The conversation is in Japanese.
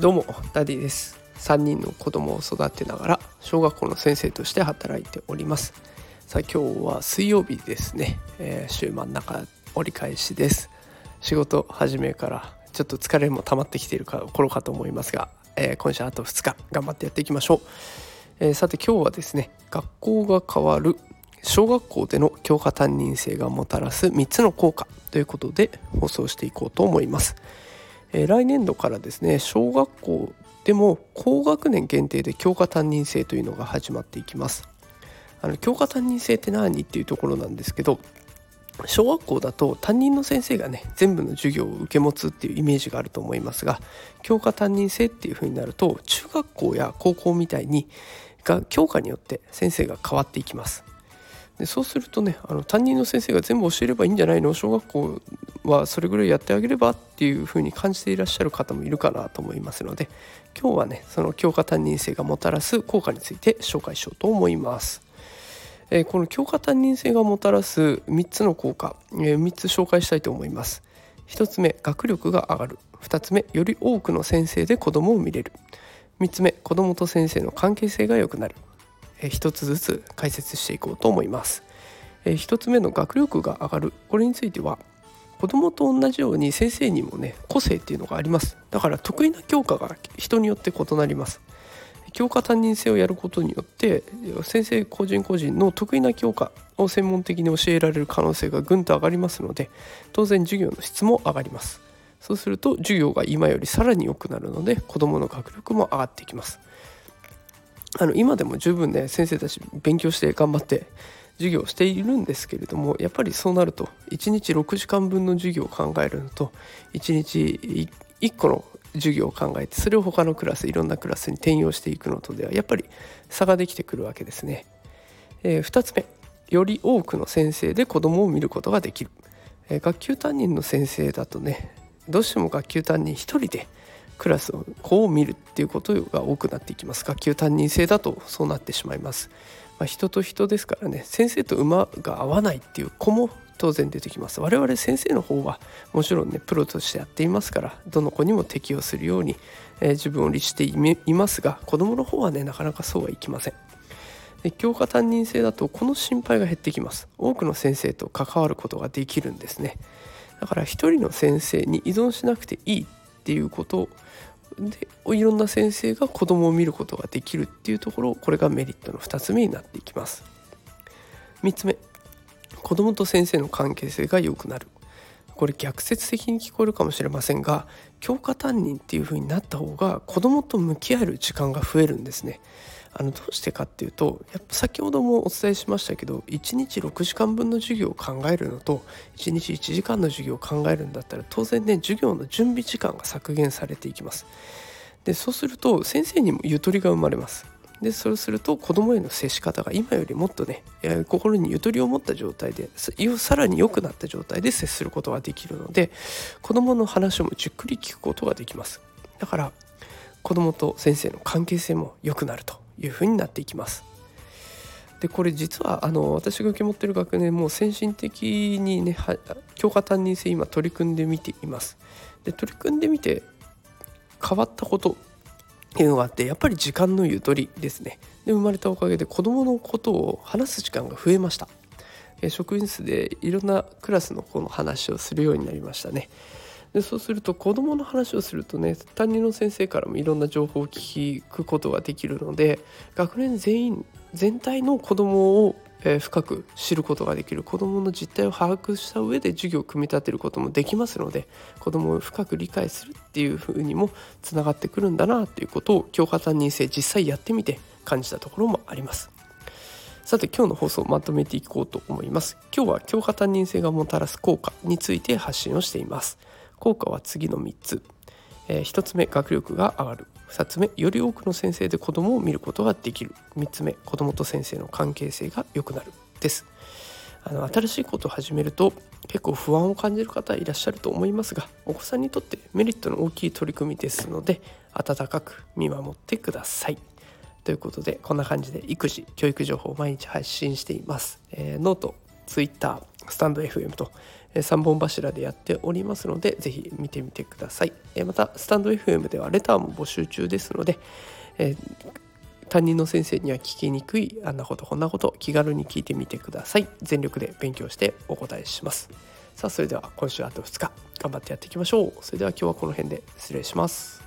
どうもダディです。3人の子供を育てながら小学校の先生として働いております。さあ今日は水曜日ですね、えー、週真ん中折り返しです。仕事始めからちょっと疲れも溜まってきている頃かと思いますが、えー、今週あと2日頑張ってやっていきましょう、えー、さて今日はですね学校が変わる小学校での教科担任制がもたらす3つの効果ということで放送していこうと思います、えー、来年度からですね小学校でも高学年限定で教科担任制というのが始まっていきます。あの教科担任制って何っていうところなんですけど小学校だと担任の先生がね全部の授業を受け持つっていうイメージがあると思いますが教科担任制っていう風になると中学校や高校みたいにが教科によって先生が変わっていきます。でそうするとねあの担任の先生が全部教えればいいんじゃないの？小学校はそれぐらいやってあげればっていう風に感じていらっしゃる方もいるかなと思いますので今日はねその教科担任制がもたらす効果について紹介しようと思います。えこの教科担任制がもたらす3つの効果、え3つ紹介したいと思います。1つ目学力が上がる。2つ目より多くの先生で子どもを見れる。3つ目子どもと先生の関係性が良くなる、え1つずつ解説していこうと思います、え1つ目の学力が上がる。これについては子どもと同じように先生にもね個性っていうのがあります。だから得意な教科が人によって異なります。教科担任制をやることによって先生個人個人の得意な教科を専門的に教えられる可能性がぐんと上がりますので当然授業の質も上がります。そうすると授業が今よりさらに良くなるので子どもの学力も上がっていきます。あの今でも十分ね先生たち勉強して頑張って授業をしているんですけれどもやっぱりそうなると1日6時間分の授業を考えるのと1日1個の授業を考えてそれを他のクラスいろんなクラスに転用していくのとではやっぱり差ができてくるわけですね。えー、2つ目より多くの先生で子どもを見ることができる、えー、学級担任の先生だとねどうしても学級担任1人でクラスを子を見るっていうことが多くなっていきます。学級担任制だとそうなってしまいます、まあ、人と人ですからね。先生と馬が合わないっていう子も当然出てきます。我々先生の方はもちろんねプロとしてやっていますからどの子にも適用するように、えー、自分を律していますが子どもの方はねなかなかそうはいきません。教科担任制だとこの心配が減ってきます。多くの先生と関わることができるんですね。だから一人の先生に依存しなくていいっていうこと。でいろんな先生が子供を見ることができるっていうところ。これがメリットの2つ目になっていきます。3つ目。子供と先生の関係性が良くなる。これ逆説的に聞こえるかもしれませんが教科担任っていう風になった方が子供と向き合える時間が増えるんですね。あのどうしてかっていうとやっぱ先ほどもお伝えしましたけど1日6時間分の授業を考えるのと1日1時間の授業を考えるんだったら当然ね授業の準備時間が削減されていきます。でそうすると先生にもゆとりが生まれます。でそうすると子供への接し方が今よりもっとね心にゆとりを持った状態でさらに良くなった状態で接することができるので子供の話もじっくり聞くことができますだから子供と先生の関係性も良くなるというふうになっていきます。でこれ実はあの私が受け持ってる学年も先進的にね教科担任制今取り組んでみています。で取り組んでみて変わったことっていうのがあってやっぱり時間のゆとりですね。で生まれたおかげで子どものことを話す時間が増えました。職員室でいろんなクラスの子の話をするようになりましたね。でそうすると子どもの話をするとね担任の先生からもいろんな情報を聞くことができるので学年全員全体の子どもをえ深く知ることができる子どもの実態を把握した上で授業を組み立てることもできますので子どもを深く理解するっていうふうにもつながってくるんだなっていうことを教科担任制実際やってみて感じたところもあります。さて今日の放送をまとめていこうと思います。今日は教科担任制がもたらす効果について発信をしています。効果は次の3つ。えー、1つ目学力が上がる。2つ目より多くの先生で子どもを見ることができる。3つ目子どもと先生の関係性が良くなる。です。あの新しいことを始めると結構不安を感じる方いらっしゃると思いますがお子さんにとってメリットの大きい取り組みですので温かく見守ってください。ということでこんな感じで育児教育情報を毎日発信しています、えー、ノート Twitter スタンド FM と3本柱でやっておりますのでぜひ見てみてください。またスタンド FM ではレターも募集中ですので、え担任の先生には聞きにくいあんなことこんなこと気軽に聞いてみてください。全力で勉強してお答えします。さあそれでは今週あと2日頑張ってやっていきましょう。それでは今日はこの辺で失礼します。